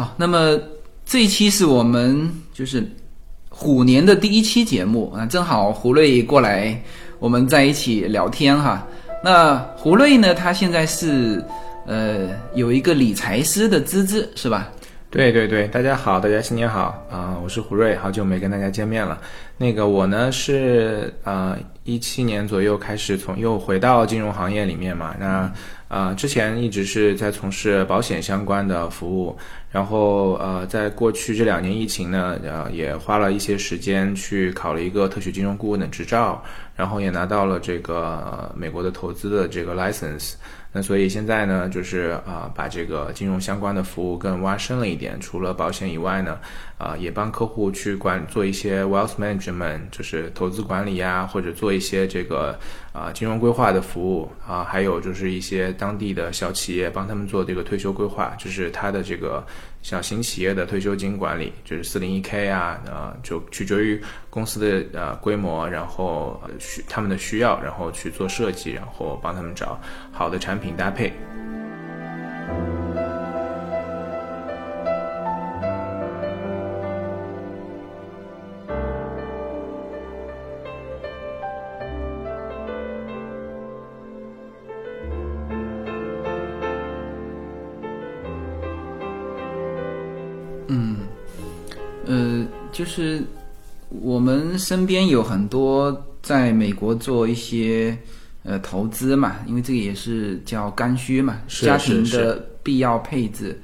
好，那么这一期是我们就是虎年的第一期节目啊，正好胡瑞过来，我们在一起聊天哈。那胡瑞呢，他现在是呃有一个理财师的资质是吧？对对对，大家好，大家新年好啊、我是胡瑞，好久没跟大家见面了。那个我呢是呃一七年左右开始从又回到金融行业里面嘛，那呃之前一直是在从事保险相关的服务，然后呃在过去这两年疫情呢，呃也花了一些时间去考了一个特许金融顾问的执照，然后也拿到了这个、美国的投资的这个 license。那所以现在呢，就是啊、把这个金融相关的服务更挖深了一点。除了保险以外呢，啊、也帮客户去管做一些 wealth management，就是投资管理呀，或者做一些这个啊、金融规划的服务啊，还有就是一些当地的小企业帮他们做这个退休规划，就是他的这个小型企业的退休金管理，就是四零一 k 啊，呃，就取决于公司的呃规模，然后需他们的需要，然后去做设计，然后帮他们找好的产品搭配。身边有很多在美国做一些呃投资嘛，因为这个也是叫刚需嘛，家庭的必要配置。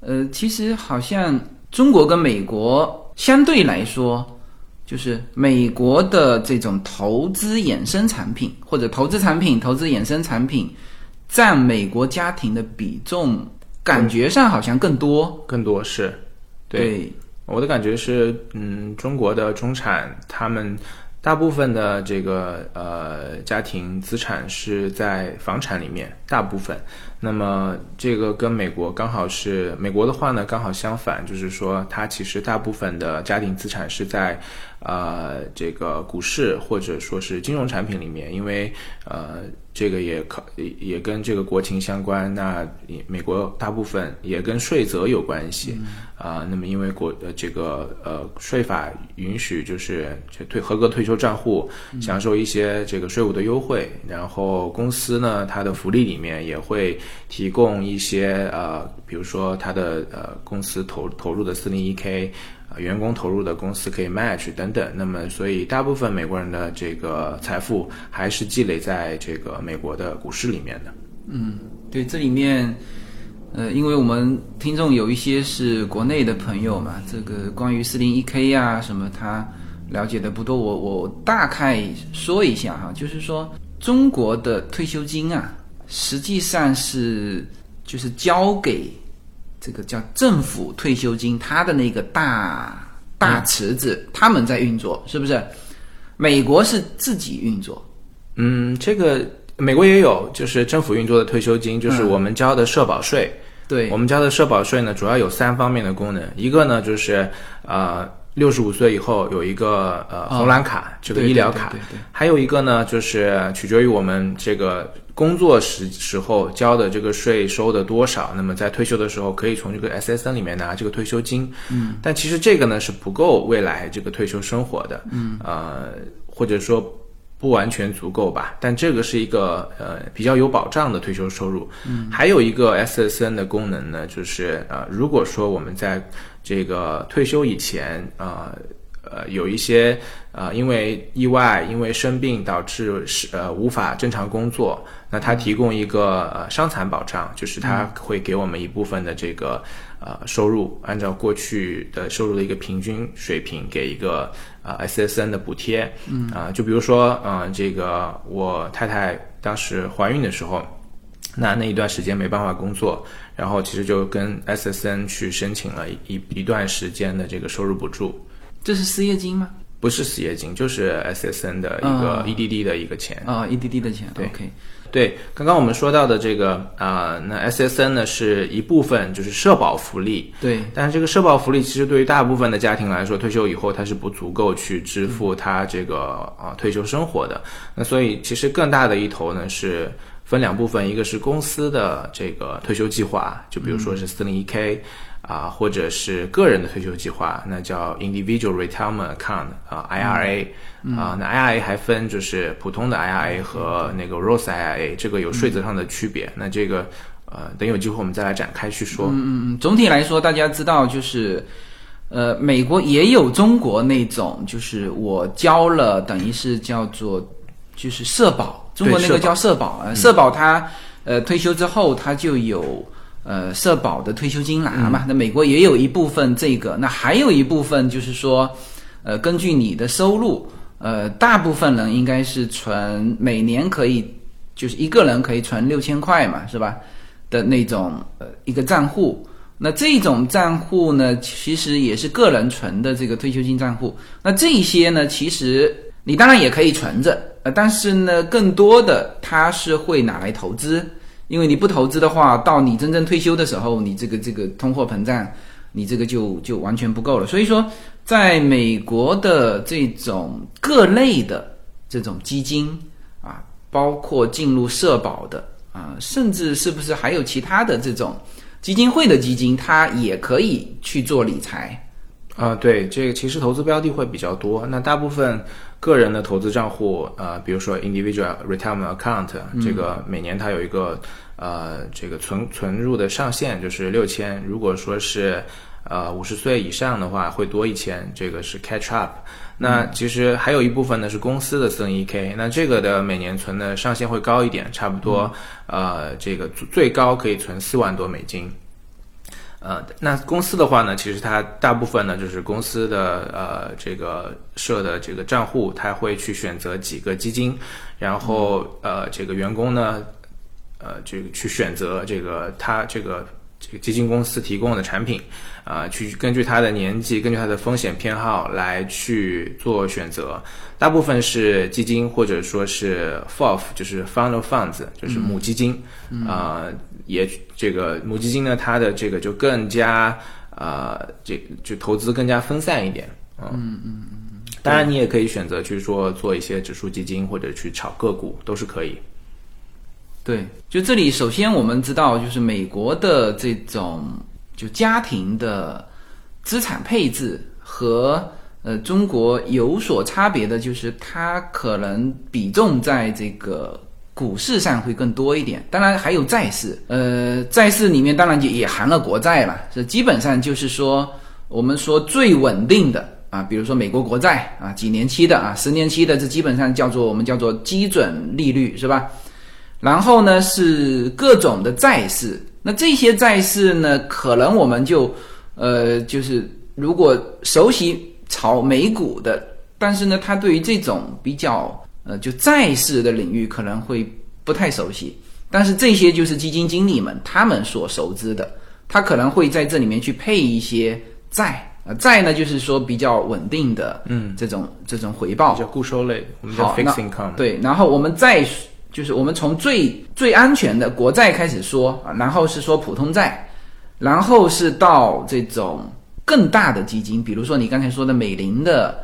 呃，其实好像中国跟美国相对来说，就是美国的这种投资衍生产品或者投资产品、投资衍生产品占美国家庭的比重，感觉上好像更多。更多是，对我的感觉是，嗯，中国的中产他们大部分的这个呃家庭资产是在房产里面，大部分。那么这个跟美国刚好是美国的话呢，刚好相反，就是说它其实大部分的家庭资产是在呃这个股市或者说是金融产品里面，因为呃这个也考也也跟这个国情相关。那也美国大部分也跟税则有关系啊、那么因为国呃这个呃税法允许就是这退合格退休账户享受一些这个税务的优惠，然后公司呢它的福利里面也会提供一些呃，比如说它的呃公司投投入的四零一 k。员工投入的公司可以 match 等等，那么所以大部分美国人的这个财富还是积累在这个美国的股市里面的。嗯对，这里面，呃，因为我们听众有一些是国内的朋友嘛，这个关于四零一 k 啊什么，他了解的不多，我我大概说一下哈，就是说中国的退休金啊，实际上是就是交给这个叫政府退休金，它的那个大大池子，他们在运作，是不是？美国是自己运作，嗯，这个美国也有，就是政府运作的退休金，就是嗯我们交的社保税。对我们交的社保税呢，主要有三方面的功能，一个呢就是呃。六十五岁以后有一个呃哦红蓝卡，这个医疗卡，对对对对还有一个呢，就是取决于我们这个工作时时候交的这个税收的多少，那么在退休的时候可以从这个 SSN 里面拿这个退休金。嗯，但其实这个呢是不够未来这个退休生活的。嗯，呃，或者说不完全足够吧，但这个是一个呃比较有保障的退休收入。嗯，还有一个 SSN 的功能呢，就是呃，如果说我们在这个退休以前啊。呃呃，有一些呃，因为意外、因为生病导致是呃无法正常工作，那他提供一个呃伤残保障，就是他会给我们一部分的这个呃收入，按照过去的收入的一个平均水平给一个呃 SSN 的补贴。嗯啊、就比如说呃，这个我太太当时怀孕的时候。那那一段时间没办法工作，然后其实就跟 SSN 去申请了一一段时间的这个收入补助，这是失业金吗？不是失业金，就是 SSN 的一个 EDD 的一个钱。啊、e d d 的钱。对 OK，对，刚刚我们说到的这个啊、那 SSN 呢是一部分就是社保福利，对，但是这个社保福利其实对于大部分的家庭来说，退休以后它是不足够去支付他这个啊退休生活的。那所以其实更大的一头呢是分两部分，一个是公司的这个退休计划，就比如说是四零一 k。啊，或者是个人的退休计划，那叫 individual retirement account 啊，IRA 啊，那 IRA 还分就是普通的 IRA 和那个 Roth IRA，这个有税则上的区别。那这个呃，等有机会我们再来展开去说。嗯嗯嗯，总体来说，大家知道就是。呃，美国也有中国那种，就是我交了，等于是叫做就是社保，中国那个叫社保啊，社保它呃退休之后它就有呃社保的退休金拿嘛。那美国也有一部分这个，那还有一部分就是说，呃，根据你的收入，呃，大部分人应该是存每年可以就是一个人可以存六千块嘛，是吧？的那种呃一个账户。那这种账户呢，其实也是个人存的这个退休金账户。那这些呢，其实你当然也可以存着，呃，但是呢，更多的它是会拿来投资，因为你不投资的话，到你真正退休的时候，你这个这个通货膨胀，你这个就就完全不够了。所以说，在美国的这种各类的这种基金啊，包括进入社保的啊，甚至是不是还有其他的这种。基金会的基金，它也可以去做理财，啊，对，这个其实投资标的会比较多。那大部分个人的投资账户，呃，比如说 individual retirement account，这个每年它有一个呃这个存存入的上限，就是六千。如果说是呃五十岁以上的话，会多一千，这个是 catch up。那其实还有一部分呢是公司的四零一 k，那这个的每年存的上限会高一点，差不多呃这个最高可以存四万多美金。呃，那公司的话呢，其实它大部分呢就是公司的呃这个设的这个账户，它会去选择几个基金，然后呃这个员工呢呃这个去选择这个他这个。这个基金公司提供的产品，啊，去根据他的年纪，根据他的风险偏好来去做选择。大部分是基金或者说是 FOF，就是 Fund of Funds，就是母基金。啊，也这个母基金呢，它的这个就更加啊，这就投资更加分散一点。嗯嗯嗯。当然，你也可以选择去说做一些指数基金或者去炒个股，都是可以。对，就这里，首先我们知道，就是美国的这种就家庭的资产配置和呃中国有所差别的，就是它可能比重在这个股市上会更多一点，当然还有债市，呃，债市里面当然也也含了国债了，这基本上就是说我们说最稳定的啊，比如说美国国债啊，几年期的啊，十年期的，这基本上叫做我们叫做基准利率，是吧？然后呢是各种的债市，那这些债市呢，可能我们就，呃，就是如果熟悉炒美股的，但是呢，他对于这种比较呃就债市的领域可能会不太熟悉。但是这些就是基金经理们他们所熟知的，他可能会在这里面去配一些债啊，债呢就是说比较稳定的，嗯，这种这种回报叫固收类，我们叫 fixed income。对，然后我们再。就是我们从最最安全的国债开始说啊，然后是说普通债，然后是到这种更大的基金，比如说你刚才说的美林的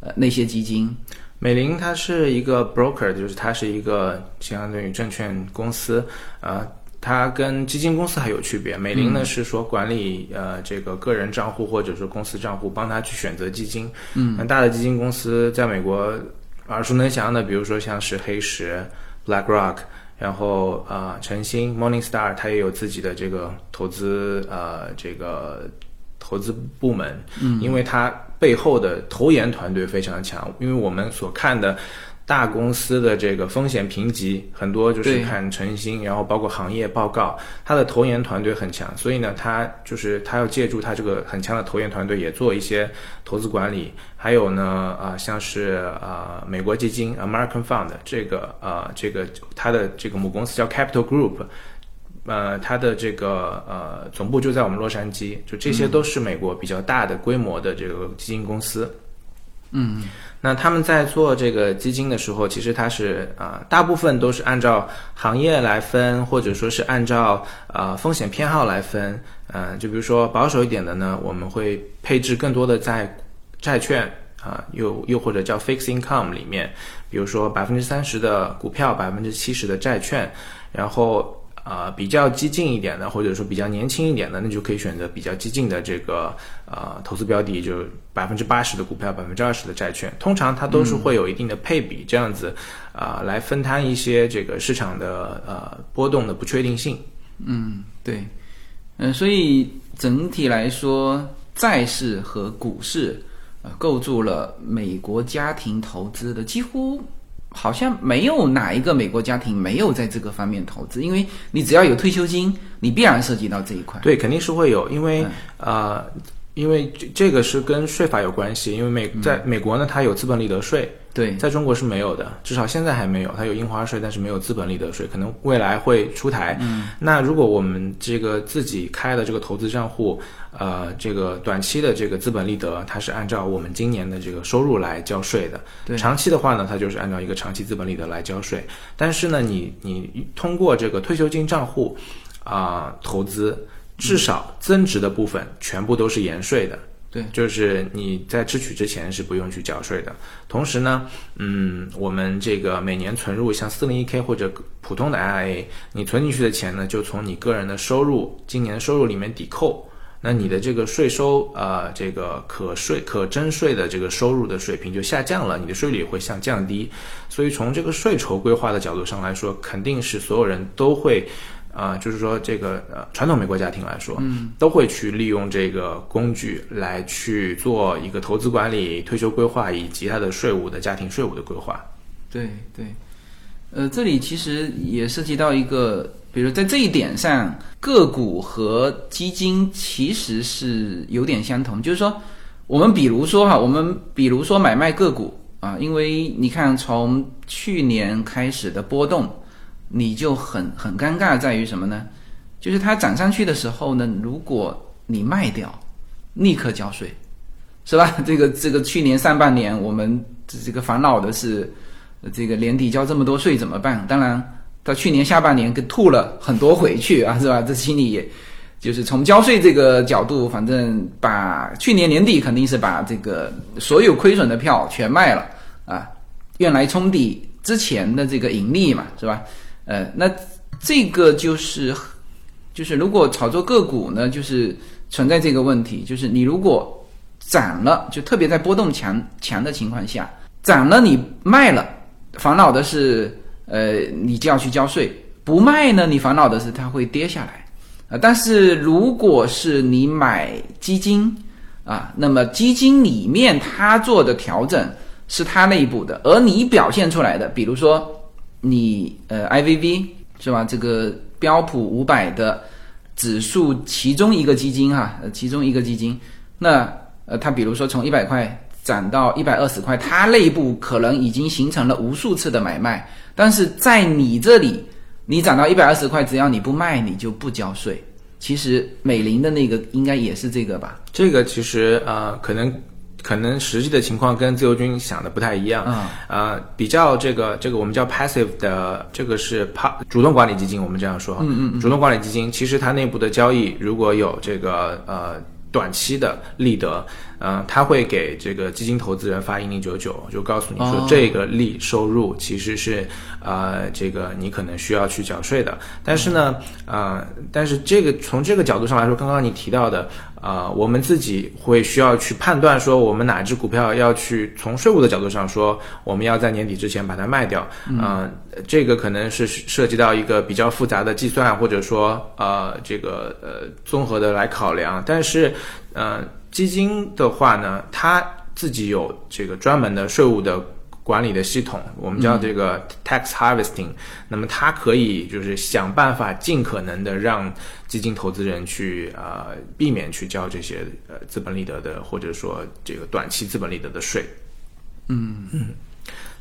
呃那些基金。美林它是一个 broker，就是它是一个相当于证券公司，呃，它跟基金公司还有区别。美林呢是说管理呃这个个人账户或者是公司账户，帮他去选择基金。嗯，那大的基金公司在美国耳熟能详的，比如说像是黑石。BlackRock，然后呃，晨星 Morningstar，它也有自己的这个投资呃这个投资部门，嗯，因为它背后的投研团队非常强，因为我们所看的。大公司的这个风险评级很多就是看诚信，然后包括行业报告，它的投研团队很强，所以呢，它就是它要借助它这个很强的投研团队，也做一些投资管理。还有呢，啊，像是啊，美国基金 American Fund 这个呃，这个它的这个母公司叫 Capital Group，呃，它的这个呃总部就在我们洛杉矶，就这些都是美国比较大的规模的这个基金公司。嗯。嗯那他们在做这个基金的时候，其实它是啊，大部分都是按照行业来分，或者说是按照呃风险偏好来分。嗯，就比如说保守一点的呢，我们会配置更多的在债券啊，又又或者叫 fixed income 里面，比如说百分之三十的股票，百分之七十的债券，然后呃比较激进一点的，或者说比较年轻一点的，那就可以选择比较激进的这个呃投资标的，就百分之八十的股票，百分之二十的债券，通常它都是会有一定的配比，这样子啊、来分摊一些这个市场的呃波动的不确定性。嗯，对，嗯、所以整体来说，债市和股市呃构筑了美国家庭投资的几乎。好像没有哪一个美国家庭没有在这个方面投资，因为你只要有退休金，你必然涉及到这一块。对，肯定是会有，因为呃，因为这这个是跟税法有关系，因为美在美国呢，它有资本利得税，对，在中国是没有的，至少现在还没有，它有印花税，但是没有资本利得税，可能未来会出台。嗯，那如果我们这个自己开的这个投资账户，呃，这个短期的这个资本利得，它是按照我们今年的这个收入来交税的。对长期的话呢，它就是按照一个长期资本利得来交税。但是呢，你你通过这个退休金账户啊、投资，至少增值的部分全部都是延税的。对，就是你在支取之前是不用去缴税的。同时呢，嗯，我们这个每年存入像四零一 k 或者普通的 IRA，你存进去的钱呢，就从你个人的收入今年收入里面抵扣。那你的这个税收，呃，这个可税可征税的这个收入的水平就下降了，你的税率也会向降低。所以从这个税筹规划的角度上来说，肯定是所有人都会，啊、就是说这个呃传统美国家庭来说，嗯，都会去利用这个工具来去做一个投资管理、退休规划以及它的税务的家庭税务的规划。对对，呃，这里其实也涉及到一个，比如在这一点上，个股和基金其实是有点相同，就是说，我们比如说哈，我们比如说买卖个股啊，因为你看从去年开始的波动，你就很很尴尬在于什么呢？就是它涨上去的时候呢，如果你卖掉，立刻交税，是吧？这个这个去年上半年我们这个烦恼的是。这个年底交这么多税怎么办？当然，到去年下半年给吐了很多回去啊，是吧？这心里也，就是从交税这个角度，反正把去年年底肯定是把这个所有亏损的票全卖了啊，用来冲抵之前的这个盈利嘛，是吧？呃，那这个就是就是如果炒作个股呢，就是存在这个问题，就是你如果涨了，就特别在波动强强的情况下，涨了你卖了。烦恼的是，呃，你就要去交税；不卖呢，你烦恼的是它会跌下来。啊，但是如果是你买基金啊，那么基金里面它做的调整是它内部的，而你表现出来的，比如说你呃 IVV 是吧？这个标普五百的指数其中一个基金哈，其中一个基金，那呃，它比如说从一百块。涨到一百二十块，它内部可能已经形成了无数次的买卖，但是在你这里，你涨到一百二十块，只要你不卖，你就不交税。其实美林的那个应该也是这个吧？这个其实呃，可能可能实际的情况跟自由军想的不太一样。啊、呃，比较这个这个我们叫 passive 的，这个是怕主动管理基金，我们这样说。嗯嗯主动管理基金其实它内部的交易如果有这个呃。短期的利得，嗯、呃，他会给这个基金投资人发一零九九，就告诉你说这个利收入其实是呃这个你可能需要去缴税的。但是呢，呃，但是这个从这个角度上来说，刚刚你提到的，呃，我们自己会需要去判断说我们哪只股票要去从税务的角度上说，我们要在年底之前把它卖掉，嗯、呃，这个可能是涉及到一个比较复杂的计算，或者说呃这个呃综合的来考量，但是。呃，基金的话呢，它自己有这个专门的税务的管理的系统，我们叫这个 tax harvesting、嗯。那么它可以就是想办法尽可能的让基金投资人去呃避免去交这些呃资本利得的或者说这个短期资本利得的税。嗯嗯，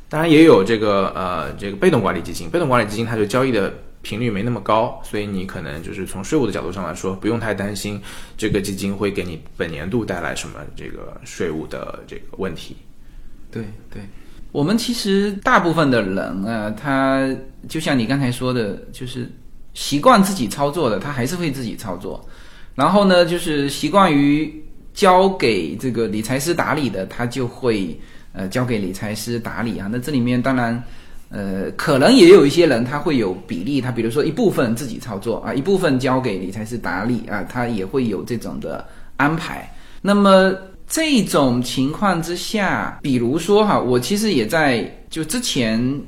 当然也有这个呃这个被动管理基金，被动管理基金它就交易的。频率没那么高，所以你可能就是从税务的角度上来说，不用太担心这个基金会给你本年度带来什么这个税务的这个问题。对对，我们其实大部分的人啊，他就像你刚才说的，就是习惯自己操作的，他还是会自己操作。然后呢，就是习惯于交给这个理财师打理的，他就会呃交给理财师打理啊。那这里面当然。呃，可能也有一些人他会有比例，他比如说一部分自己操作啊，一部分交给理财师打理啊，他也会有这种的安排。那么这种情况之下，比如说哈，我其实也在就之前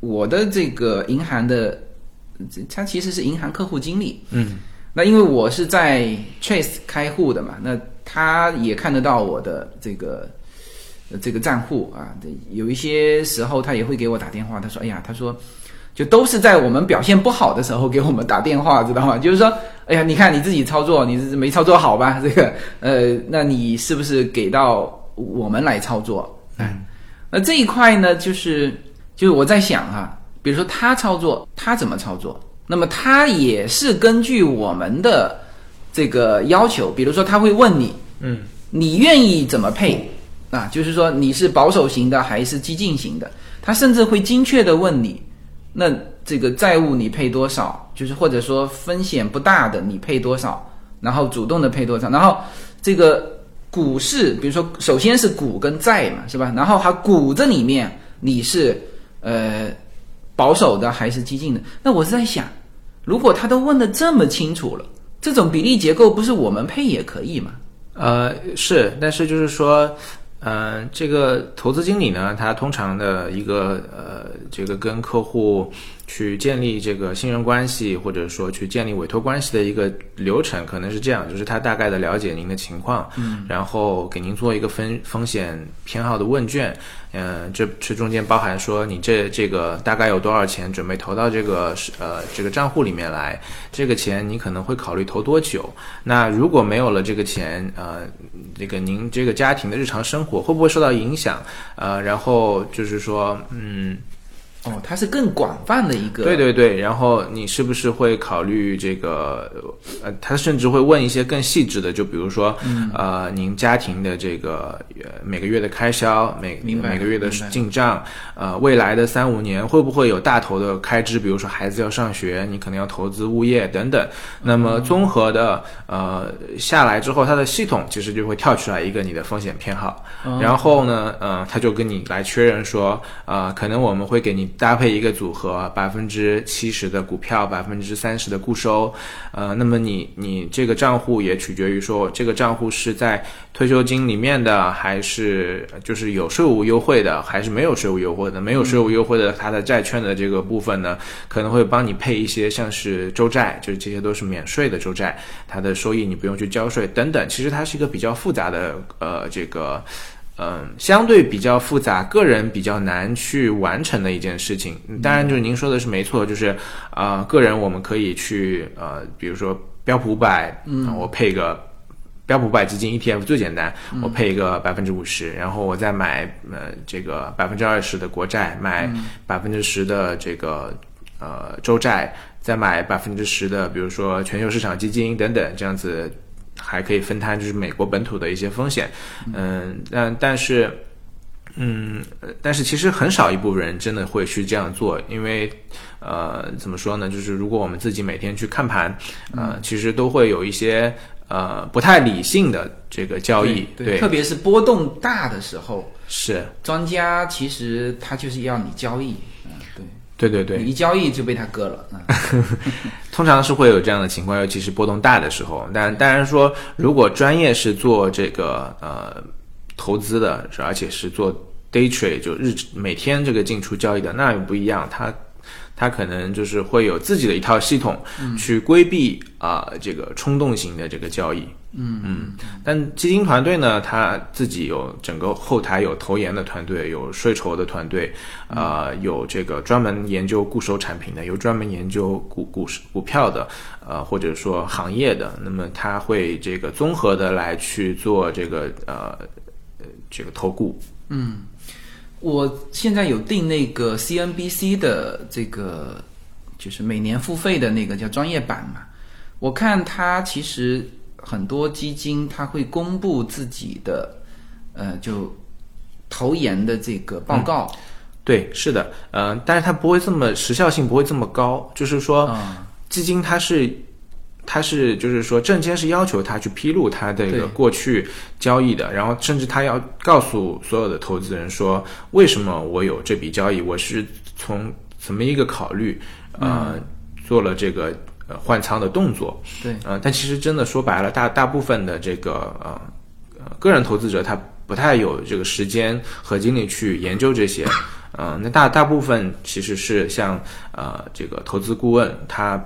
我的这个银行的，他其实是银行客户经理，嗯，那因为我是在 Trace 开户的嘛，那他也看得到我的这个呃这个账户啊，对有一些时候他也会给我打电话，他说，哎呀，他说。就都是在我们表现不好的时候给我们打电话，知道吗？就是说，哎呀，你看你自己操作，你是没操作好吧？这个，呃，那你是不是给到我们来操作？嗯，那这一块呢，就是就是我在想哈，比如说他操作，他怎么操作？那么他也是根据我们的这个要求，比如说他会问你，嗯，你愿意怎么配啊？就是说你是保守型的还是激进型的？他甚至会精确的问你。那这个债务你配多少？就是或者说风险不大的你配多少？然后主动的配多少？然后这个股市，比如说首先是股跟债嘛，是吧？然后还股这里面你是呃保守的还是激进的？那我是在想，如果他都问的这么清楚了，这种比例结构不是我们配也可以吗？呃，是，但是就是说。嗯，这个投资经理呢，他通常的一个呃，这个跟客户去建立这个信任关系，或者说去建立委托关系的一个流程，可能是这样，就是他大概的了解您的情况，嗯，然后给您做一个风风险偏好的问卷。嗯，这这中间包含说你这这个大概有多少钱准备投到这个是呃这个账户里面来？这个钱你可能会考虑投多久？那如果没有了这个钱，呃，这个您这个家庭的日常生活会不会受到影响？呃，然后就是说，嗯。哦，它是更广泛的一个。对对对，然后你是不是会考虑这个？呃，他甚至会问一些更细致的，就比如说，呃，您家庭的这个每个月的开销，每每个月的进账，呃，未来的三五年会不会有大头的开支？比如说孩子要上学，你可能要投资物业等等。那么综合的呃下来之后，它的系统其实就会跳出来一个你的风险偏好，然后呢，呃，他就跟你来确认说，啊，可能我们会给你。搭配一个组合，百分之七十的股票，百分之三十的固收，呃，那么你你这个账户也取决于说，这个账户是在退休金里面的，还是就是有税务优惠的，还是没有税务优惠的？没有税务优惠的，它的债券的这个部分呢，可能会帮你配一些像是州债，就是这些都是免税的州债，它的收益你不用去交税等等。其实它是一个比较复杂的呃这个。嗯，相对比较复杂，个人比较难去完成的一件事情。当然，就是您说的是没错，就是啊，个人我们可以去呃，比如说标普五百，嗯，我配个标普五百基金 ETF 最简单，我配一个百分之五十，然后我再买呃这个百分之二十的国债，买百分之十的这个呃州债，再买百分之十的比如说全球市场基金等等，这样子。还可以分摊，就是美国本土的一些风险，嗯，但但是，嗯，但是其实很少一部分人真的会去这样做，因为，呃，怎么说呢？就是如果我们自己每天去看盘，呃，其实都会有一些呃不太理性的这个交易，对，特别是波动大的时候，是。庄家其实他就是要你交易，嗯，对。对对对，一交易就被他割了。通常是会有这样的情况，尤其是波动大的时候。但当然说，如果专业是做这个呃投资的，而且是做 day trade 就日每天这个进出交易的，那又不一样。他他可能就是会有自己的一套系统去规避啊这个冲动型的这个交易。嗯嗯，但基金团队呢，他自己有整个后台有投研的团队，有税筹的团队，啊，有这个专门研究固收产品的，有专门研究股股市股票的，呃，或者说行业的，那么他会这个综合的来去做这个呃这个投顾。嗯，我现在有订那个 CNBC 的这个就是每年付费的那个叫专业版嘛，我看它其实。很多基金它会公布自己的，呃，就投研的这个报告。对，是的，呃，但是它不会这么时效性不会这么高。就是说，基金它是它是就是说，证监是要求他去披露他这个过去交易的，然后甚至他要告诉所有的投资人说，为什么我有这笔交易，我是从怎么一个考虑，呃，做了这个呃换仓的动作。对，呃，但其实真的说白了，大大部分的这个呃呃个人投资者他不太有这个时间和精力去研究这些，嗯，那大大部分其实是像呃这个投资顾问他。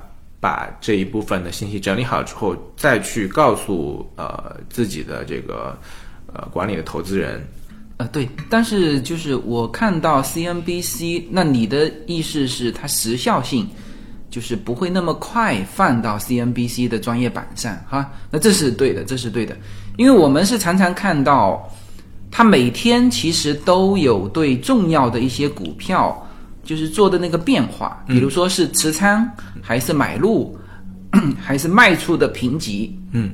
把这一部分的信息整理好之后，再去告诉呃自己的这个呃管理的投资人，呃对，但是就是我看到 CNBC，那你的意思是它时效性就是不会那么快放到 CNBC 的专业版上哈？那这是对的，这是对的，因为我们是常常看到他每天其实都有对重要的一些股票。就是做的那个变化，比如说是持仓还是买入，还是卖出的评级，嗯，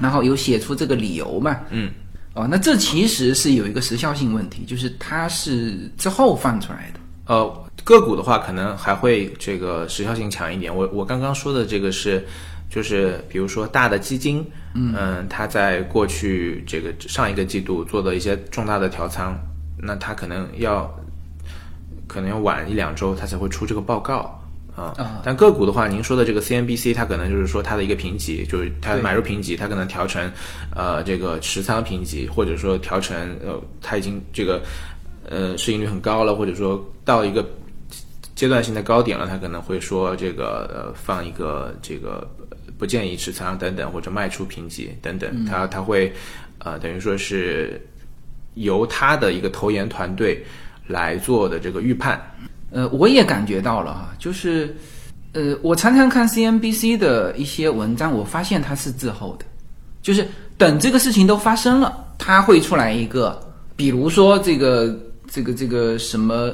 然后有写出这个理由嘛，嗯，哦，那这其实是有一个时效性问题，就是它是之后放出来的。呃，个股的话可能还会这个时效性强一点。我我刚刚说的这个是，就是比如说大的基金，嗯，它在过去这个上一个季度做的一些重大的调仓，那它可能要。可能要晚一两周，它才会出这个报告啊。但个股的话，您说的这个 CNBC，它可能就是说它的一个评级，就是它买入评级，它可能调成呃这个持仓评级，或者说调成呃它已经这个呃市盈率很高了，或者说到一个阶段性的高点了，他可能会说这个呃放一个这个不建议持仓等等，或者卖出评级等等，他他会呃等于说是由他的一个投研团队。来做的这个预判，呃，我也感觉到了哈，就是，呃，我常常看 CNBC 的一些文章，我发现它是滞后的，就是等这个事情都发生了，它会出来一个，比如说这个这个这个什么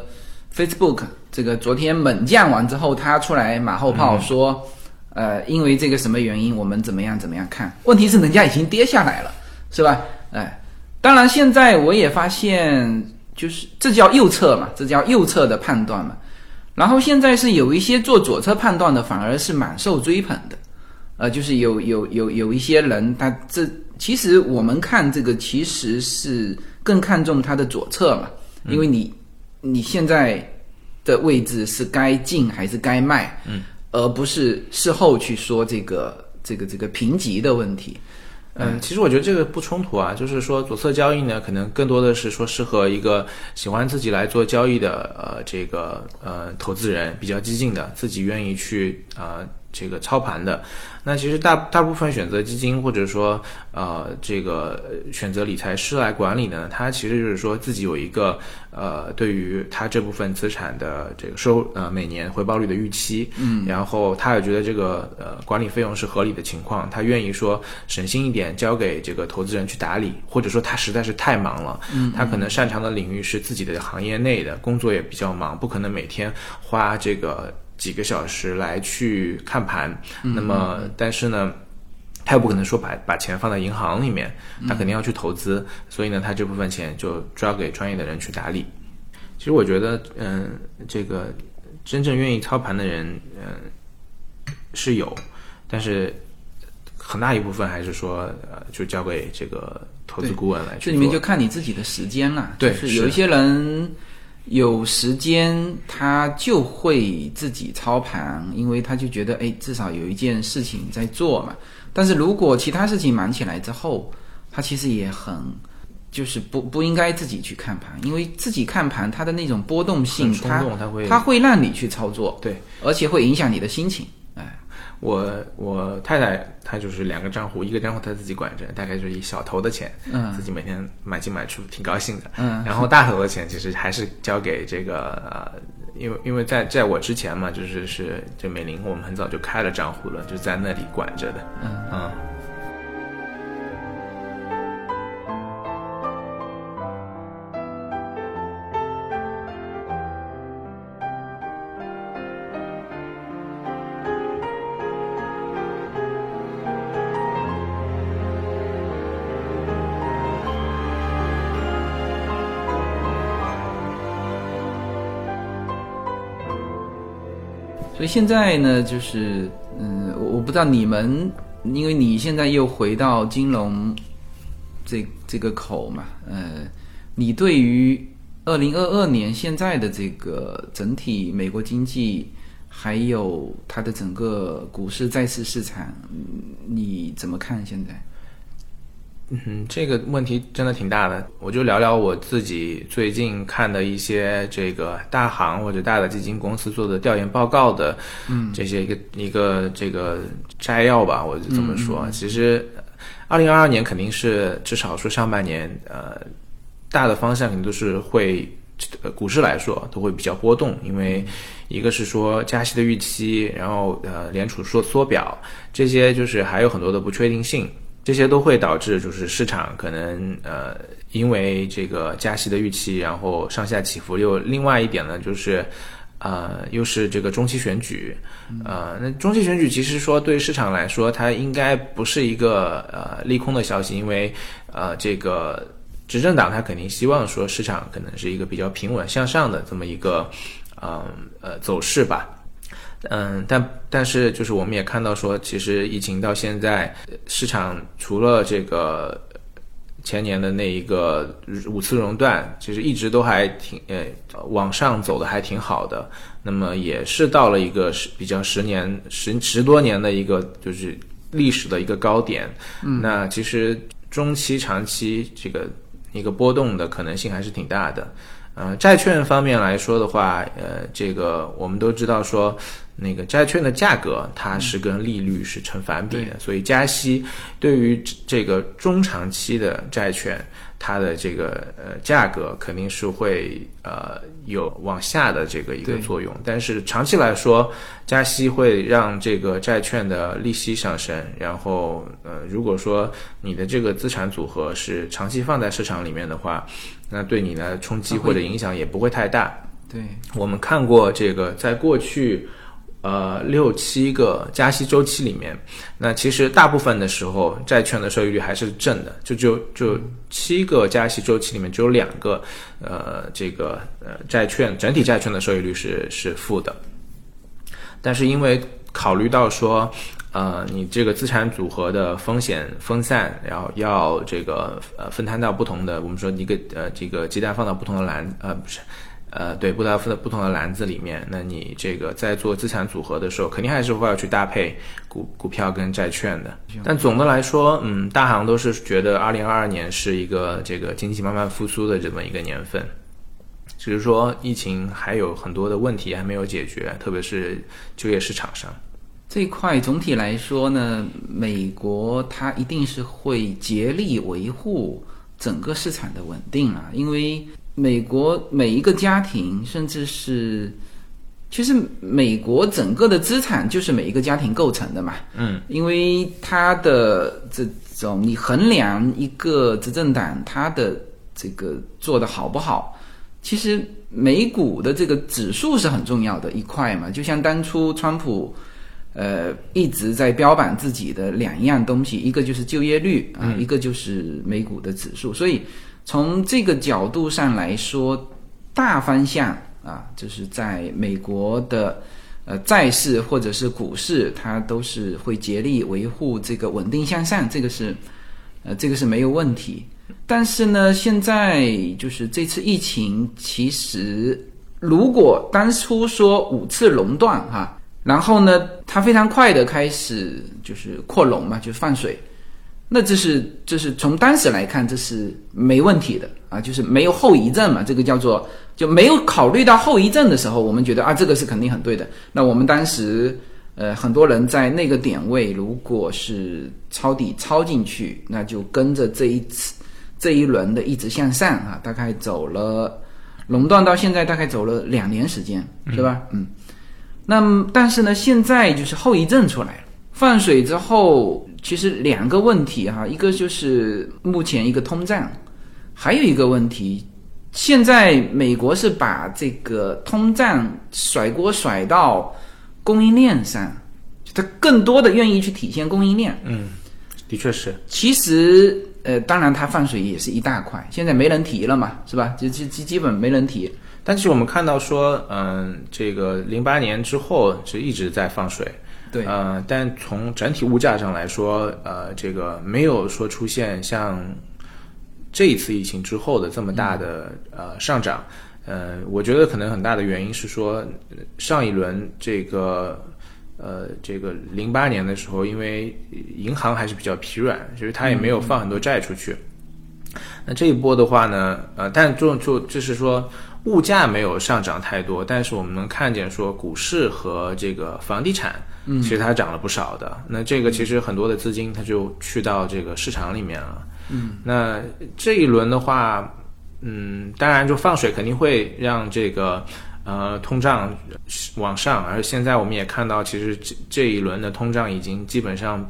Facebook 这个昨天猛降完之后，他出来马后炮说，呃，因为这个什么原因，我们怎么样怎么样看？问题是人家已经跌下来了，是吧？哎，当然现在我也发现。就是这叫右侧嘛，这叫右侧的判断嘛。然后现在是有一些做左侧判断的，反而是蛮受追捧的。呃，就是有有有有一些人，他这其实我们看这个其实是更看重他的左侧嘛，因为你你现在的位置是该进还是该卖，嗯，而不是事后去说这个这个这个评级的问题。嗯，其实我觉得这个不冲突啊，就是说左侧交易呢，可能更多的是说适合一个喜欢自己来做交易的呃这个呃投资人，比较激进的，自己愿意去啊。这个操盘的，那其实大大部分选择基金或者说呃这个选择理财师来管理呢，他其实就是说自己有一个呃对于他这部分资产的这个收呃每年回报率的预期，嗯，然后他也觉得这个呃管理费用是合理的情况，他愿意说省心一点交给这个投资人去打理，或者说他实在是太忙了，嗯，他可能擅长的领域是自己的行业内的工作也比较忙，不可能每天花这个。几个小时来去看盘，那么但是呢，他又不可能说把把钱放在银行里面，他肯定要去投资，所以呢，他这部分钱就交给专业的人去打理。其实我觉得，嗯，这个真正愿意操盘的人，嗯，是有，但是很大一部分还是说，呃，就交给这个投资顾问来去这里面就看你自己的时间了，对，是有一些人。有时间他就会自己操盘，因为他就觉得，哎，至少有一件事情在做嘛。但是如果其他事情忙起来之后，他其实也很，就是不不应该自己去看盘，因为自己看盘它的那种波动性，它它会让你去操作，对，而且会影响你的心情。我我太太她就是两个账户，一个账户她自己管着，大概就是一小头的钱，嗯，自己每天买进买出，挺高兴的，嗯，然后大头的钱其实还是交给这个呃，因为因为在在我之前嘛，就是是就美林，我们很早就开了账户了，就在那里管着的，嗯嗯。现在呢，就是嗯，我我不知道你们，因为你现在又回到金融这这个口嘛，呃，你对于二零二二年现在的这个整体美国经济，还有它的整个股市债市市场，你怎么看现在？嗯，这个问题真的挺大的。我就聊聊我自己最近看的一些这个大行或者大的基金公司做的调研报告的，嗯，这些一个一个这个摘要吧，我就这么说。其实，二零二二年肯定是至少说上半年，呃，大的方向肯定都是会，股市来说都会比较波动，因为一个是说加息的预期，然后呃，联储缩缩表，这些就是还有很多的不确定性。这些都会导致，就是市场可能呃，因为这个加息的预期，然后上下起伏。又另外一点呢，就是呃，又是这个中期选举，呃，那中期选举其实说对市场来说，它应该不是一个呃利空的消息，因为呃，这个执政党他肯定希望说市场可能是一个比较平稳向上的这么一个呃呃走势吧。嗯，但但是就是我们也看到说，其实疫情到现在，市场除了这个前年的那一个五次熔断，其实一直都还挺呃往上走的还挺好的。那么也是到了一个十比较十年十十多年的一个就是历史的一个高点。嗯，那其实中期长期这个一个波动的可能性还是挺大的。呃，债券方面来说的话，呃，这个我们都知道说。那个债券的价格，它是跟利率是成反比的，所以加息对于这个中长期的债券，它的这个呃价格肯定是会呃有往下的这个一个作用。但是长期来说，加息会让这个债券的利息上升，然后呃如果说你的这个资产组合是长期放在市场里面的话，那对你的冲击或者影响也不会太大。对我们看过这个，在过去。呃，六七个加息周期里面，那其实大部分的时候，债券的收益率还是正的，就就就七个加息周期里面只有两个，呃，这个呃债券整体债券的收益率是是负的。但是因为考虑到说，呃，你这个资产组合的风险分散，然后要这个呃分摊到不同的，我们说一个呃这个鸡蛋放到不同的篮，呃不是。呃，对，不达夫的不同的篮子里面，那你这个在做资产组合的时候，肯定还是会要去搭配股股票跟债券的。但总的来说，嗯，大行都是觉得二零二二年是一个这个经济慢慢复苏的这么一个年份，只是说疫情还有很多的问题还没有解决，特别是就业市场上这一块。总体来说呢，美国它一定是会竭力维护整个市场的稳定啊，因为。美国每一个家庭，甚至是，其实美国整个的资产就是每一个家庭构成的嘛。嗯，因为它的这种，你衡量一个执政党它的这个做的好不好，其实美股的这个指数是很重要的一块嘛。就像当初川普，呃，一直在标榜自己的两样东西，一个就是就业率啊，一个就是美股的指数，所以。从这个角度上来说，大方向啊，就是在美国的呃债市或者是股市，它都是会竭力维护这个稳定向上，这个是呃这个是没有问题。但是呢，现在就是这次疫情，其实如果当初说五次熔断哈，然后呢，它非常快的开始就是扩容嘛，就放水。那这是这是从当时来看，这是没问题的啊，就是没有后遗症嘛。这个叫做就没有考虑到后遗症的时候，我们觉得啊，这个是肯定很对的。那我们当时呃，很多人在那个点位，如果是抄底抄进去，那就跟着这一次这一轮的一直向上啊，大概走了垄断到现在大概走了两年时间，是吧？嗯。那么但是呢，现在就是后遗症出来了，放水之后。其实两个问题哈，一个就是目前一个通胀，还有一个问题，现在美国是把这个通胀甩锅甩到供应链上，它更多的愿意去体现供应链。嗯，的确是。其实呃，当然它放水也是一大块，现在没人提了嘛，是吧？就基基基本没人提。但是我们看到说，嗯，这个零八年之后是一直在放水。对，呃，但从整体物价上来说，呃，这个没有说出现像这一次疫情之后的这么大的呃上涨。呃，我觉得可能很大的原因是说，上一轮这个呃这个零八年的时候，因为银行还是比较疲软，就是它也没有放很多债出去。那这一波的话呢，呃，但就就就是说。物价没有上涨太多，但是我们能看见说股市和这个房地产，嗯，其实它涨了不少的。那这个其实很多的资金它就去到这个市场里面了。嗯，那这一轮的话，嗯，当然就放水肯定会让这个呃通胀往上，而现在我们也看到，其实这这一轮的通胀已经基本上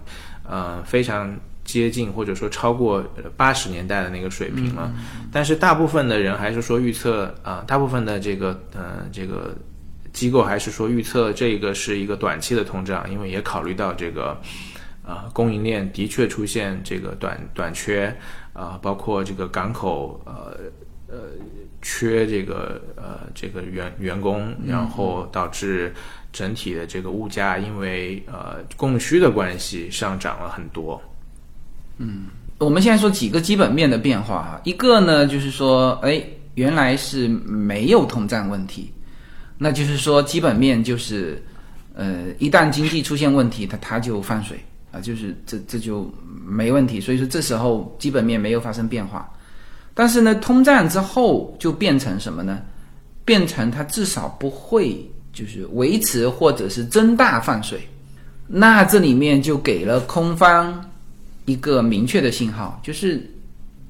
呃非常。接近或者说超过八十年代的那个水平了，但是大部分的人还是说预测啊，大部分的这个呃这个机构还是说预测这个是一个短期的通胀，因为也考虑到这个啊供应链的确出现这个短短缺啊，包括这个港口呃呃缺这个呃这个员员工，然后导致整体的这个物价因为呃供需的关系上涨了很多。嗯，我们现在说几个基本面的变化哈，一个呢就是说，哎，原来是没有通胀问题，那就是说基本面就是，呃，一旦经济出现问题，它它就放水啊，就是这这就没问题，所以说这时候基本面没有发生变化，但是呢，通胀之后就变成什么呢？变成它至少不会就是维持或者是增大放水，那这里面就给了空方。一个明确的信号就是，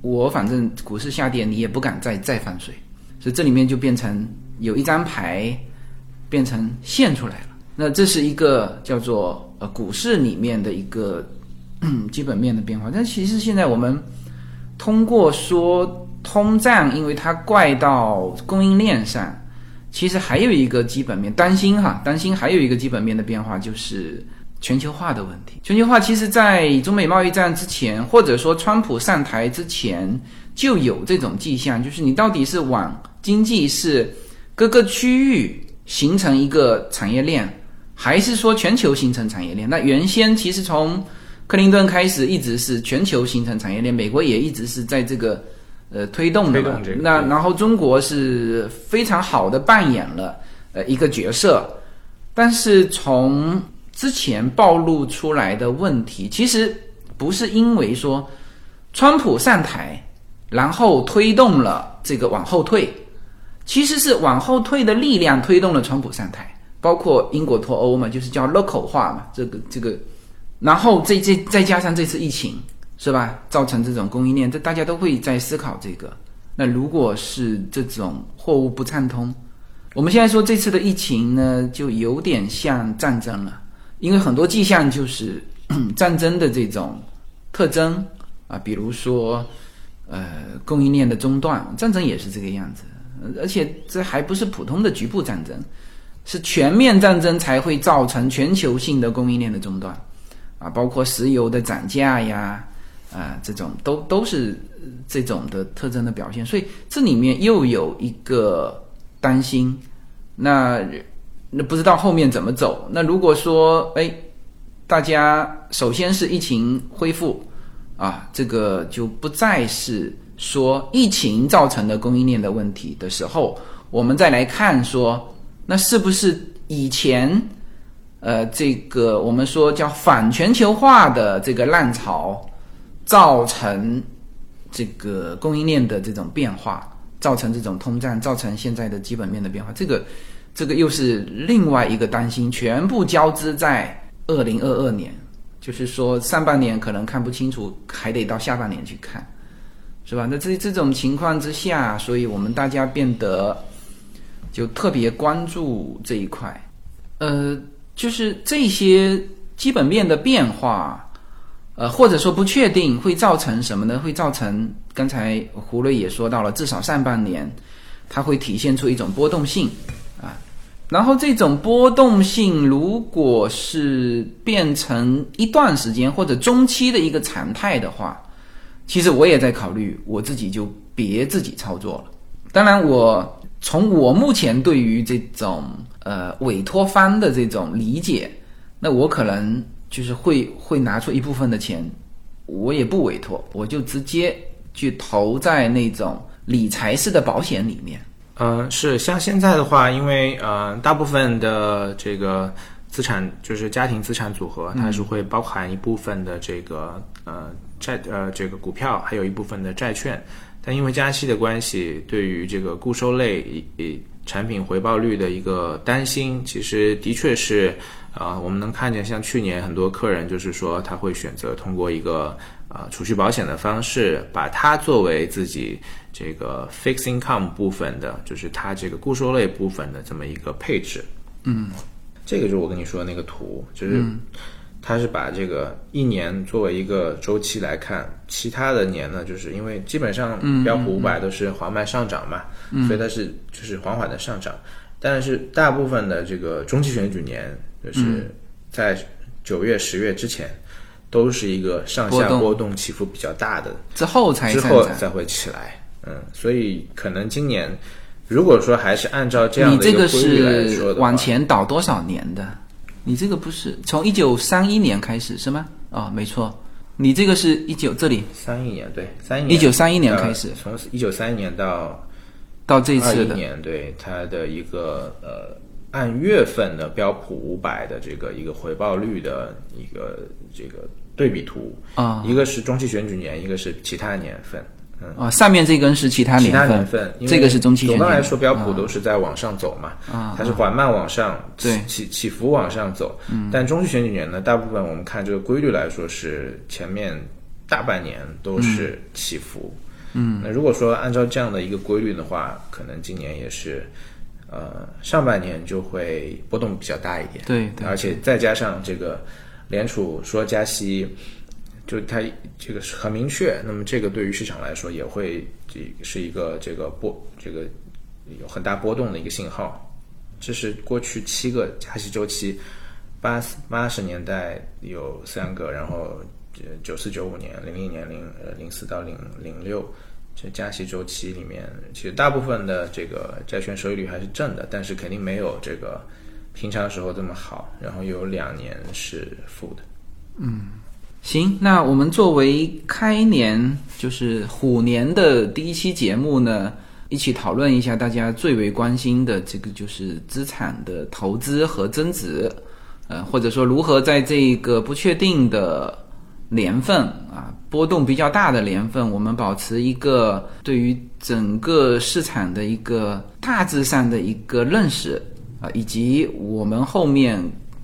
我反正股市下跌，你也不敢再再放水，所以这里面就变成有一张牌变成现出来了。那这是一个叫做呃股市里面的一个基本面的变化。但其实现在我们通过说通胀，因为它怪到供应链上，其实还有一个基本面担心哈，担心还有一个基本面的变化就是。全球化的问题，全球化其实，在中美贸易战之前，或者说川普上台之前，就有这种迹象，就是你到底是往经济是各个区域形成一个产业链，还是说全球形成产业链？那原先其实从克林顿开始，一直是全球形成产业链，美国也一直是在这个呃推动的。那然后中国是非常好的扮演了呃一个角色，但是从之前暴露出来的问题，其实不是因为说川普上台，然后推动了这个往后退，其实是往后退的力量推动了川普上台，包括英国脱欧嘛，就是叫 local 化嘛，这个这个，然后这这再加上这次疫情，是吧？造成这种供应链，这大家都会在思考这个。那如果是这种货物不畅通，我们现在说这次的疫情呢，就有点像战争了。因为很多迹象就是 战争的这种特征啊，比如说呃供应链的中断，战争也是这个样子，而且这还不是普通的局部战争，是全面战争才会造成全球性的供应链的中断啊，包括石油的涨价呀啊这种都都是这种的特征的表现，所以这里面又有一个担心，那。那不知道后面怎么走。那如果说，哎，大家首先是疫情恢复，啊，这个就不再是说疫情造成的供应链的问题的时候，我们再来看说，那是不是以前，呃，这个我们说叫反全球化的这个浪潮，造成这个供应链的这种变化，造成这种通胀，造成现在的基本面的变化，这个。这个又是另外一个担心，全部交织在二零二二年，就是说上半年可能看不清楚，还得到下半年去看，是吧？那这这种情况之下，所以我们大家变得就特别关注这一块，呃，就是这些基本面的变化，呃，或者说不确定会造成什么呢？会造成刚才胡瑞也说到了，至少上半年它会体现出一种波动性。然后这种波动性，如果是变成一段时间或者中期的一个常态的话，其实我也在考虑，我自己就别自己操作了。当然，我从我目前对于这种呃委托方的这种理解，那我可能就是会会拿出一部分的钱，我也不委托，我就直接去投在那种理财式的保险里面。嗯，是像现在的话，因为呃，大部分的这个资产就是家庭资产组合，它是会包含一部分的这个呃债呃这个股票，还有一部分的债券。但因为加息的关系，对于这个固收类以产品回报率的一个担心，其实的确是啊，我们能看见，像去年很多客人就是说他会选择通过一个啊储蓄保险的方式，把它作为自己。这个 fixed income 部分的，就是它这个固收类部分的这么一个配置。嗯，这个就是我跟你说的那个图，就是它是把这个一年作为一个周期来看，其他的年呢，就是因为基本上标普五百都是缓慢上涨嘛，所以它是就是缓缓的上涨。但是大部分的这个中期选举年，就是在九月、十月之前，都是一个上下波动起伏比较大的，之后才之后才会起来。嗯，所以可能今年，如果说还是按照这样的一个规律来说的往前倒多少年的？你这个不是从一九三一年开始是吗？哦，没错，你这个是一九这里三一年对三一年一九三一年开始，从一九三一年到到这次的年，对它的一个呃按月份的标普五百的这个一个回报率的一个这个对比图啊，一个是中期选举年，一个是其他年份。嗯啊，上面这根是其他年份，这个是中期。总的来说，标普都是在往上走嘛，啊，它是缓慢往上，对，起起伏往上走。嗯，但中期选举年呢，大部分我们看这个规律来说是前面大半年都是起伏。嗯，那如果说按照这样的一个规律的话，可能今年也是，呃，上半年就会波动比较大一点。对，而且再加上这个联储说加息。就它这个是很明确，那么这个对于市场来说也会这是一个这个波这个有很大波动的一个信号。这是过去七个加息周期，八八十年代有三个，然后九四九五年、零零年、零呃零四到零零六这加息周期里面，其实大部分的这个债券收益率还是正的，但是肯定没有这个平常时候这么好。然后有两年是负的，嗯。行，那我们作为开年就是虎年的第一期节目呢，一起讨论一下大家最为关心的这个就是资产的投资和增值，呃，或者说如何在这个不确定的年份啊，波动比较大的年份，我们保持一个对于整个市场的一个大致上的一个认识啊，以及我们后面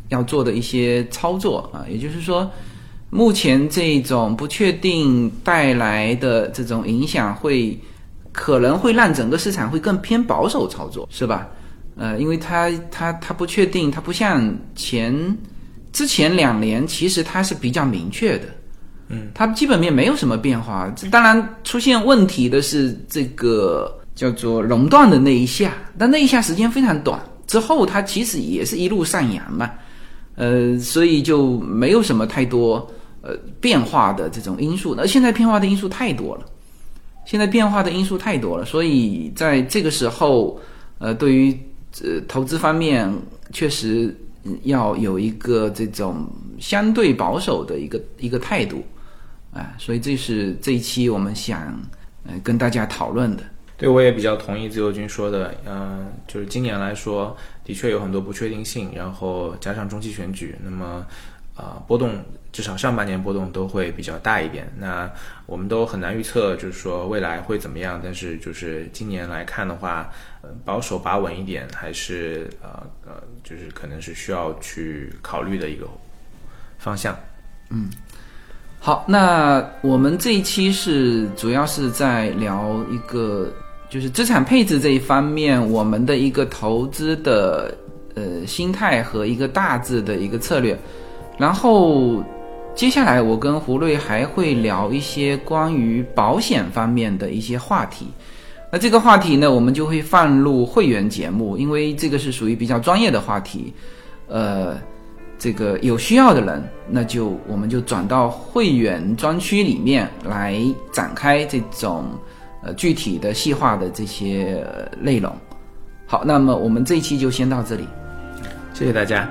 要做的一些操作啊，也就是说。目前这种不确定带来的这种影响，会可能会让整个市场会更偏保守操作，是吧？呃，因为它它它不确定，它不像前之前两年，其实它是比较明确的，嗯，它基本面没有什么变化。当然出现问题的是这个叫做熔断的那一下，但那一下时间非常短，之后它其实也是一路上扬嘛，呃，所以就没有什么太多。呃，变化的这种因素，那现在变化的因素太多了，现在变化的因素太多了，所以在这个时候，呃，对于呃投资方面，确实要有一个这种相对保守的一个一个态度，啊，所以这是这一期我们想呃跟大家讨论的。对，我也比较同意自由军说的，嗯，就是今年来说，的确有很多不确定性，然后加上中期选举，那么。啊，波动至少上半年波动都会比较大一点。那我们都很难预测，就是说未来会怎么样。但是就是今年来看的话，呃，保守把稳一点，还是呃呃，就是可能是需要去考虑的一个方向。嗯，好，那我们这一期是主要是在聊一个，就是资产配置这一方面，我们的一个投资的呃心态和一个大致的一个策略。然后，接下来我跟胡瑞还会聊一些关于保险方面的一些话题。那这个话题呢，我们就会放入会员节目，因为这个是属于比较专业的话题。呃，这个有需要的人，那就我们就转到会员专区里面来展开这种呃具体的细化的这些内容。好，那么我们这一期就先到这里，谢谢大家。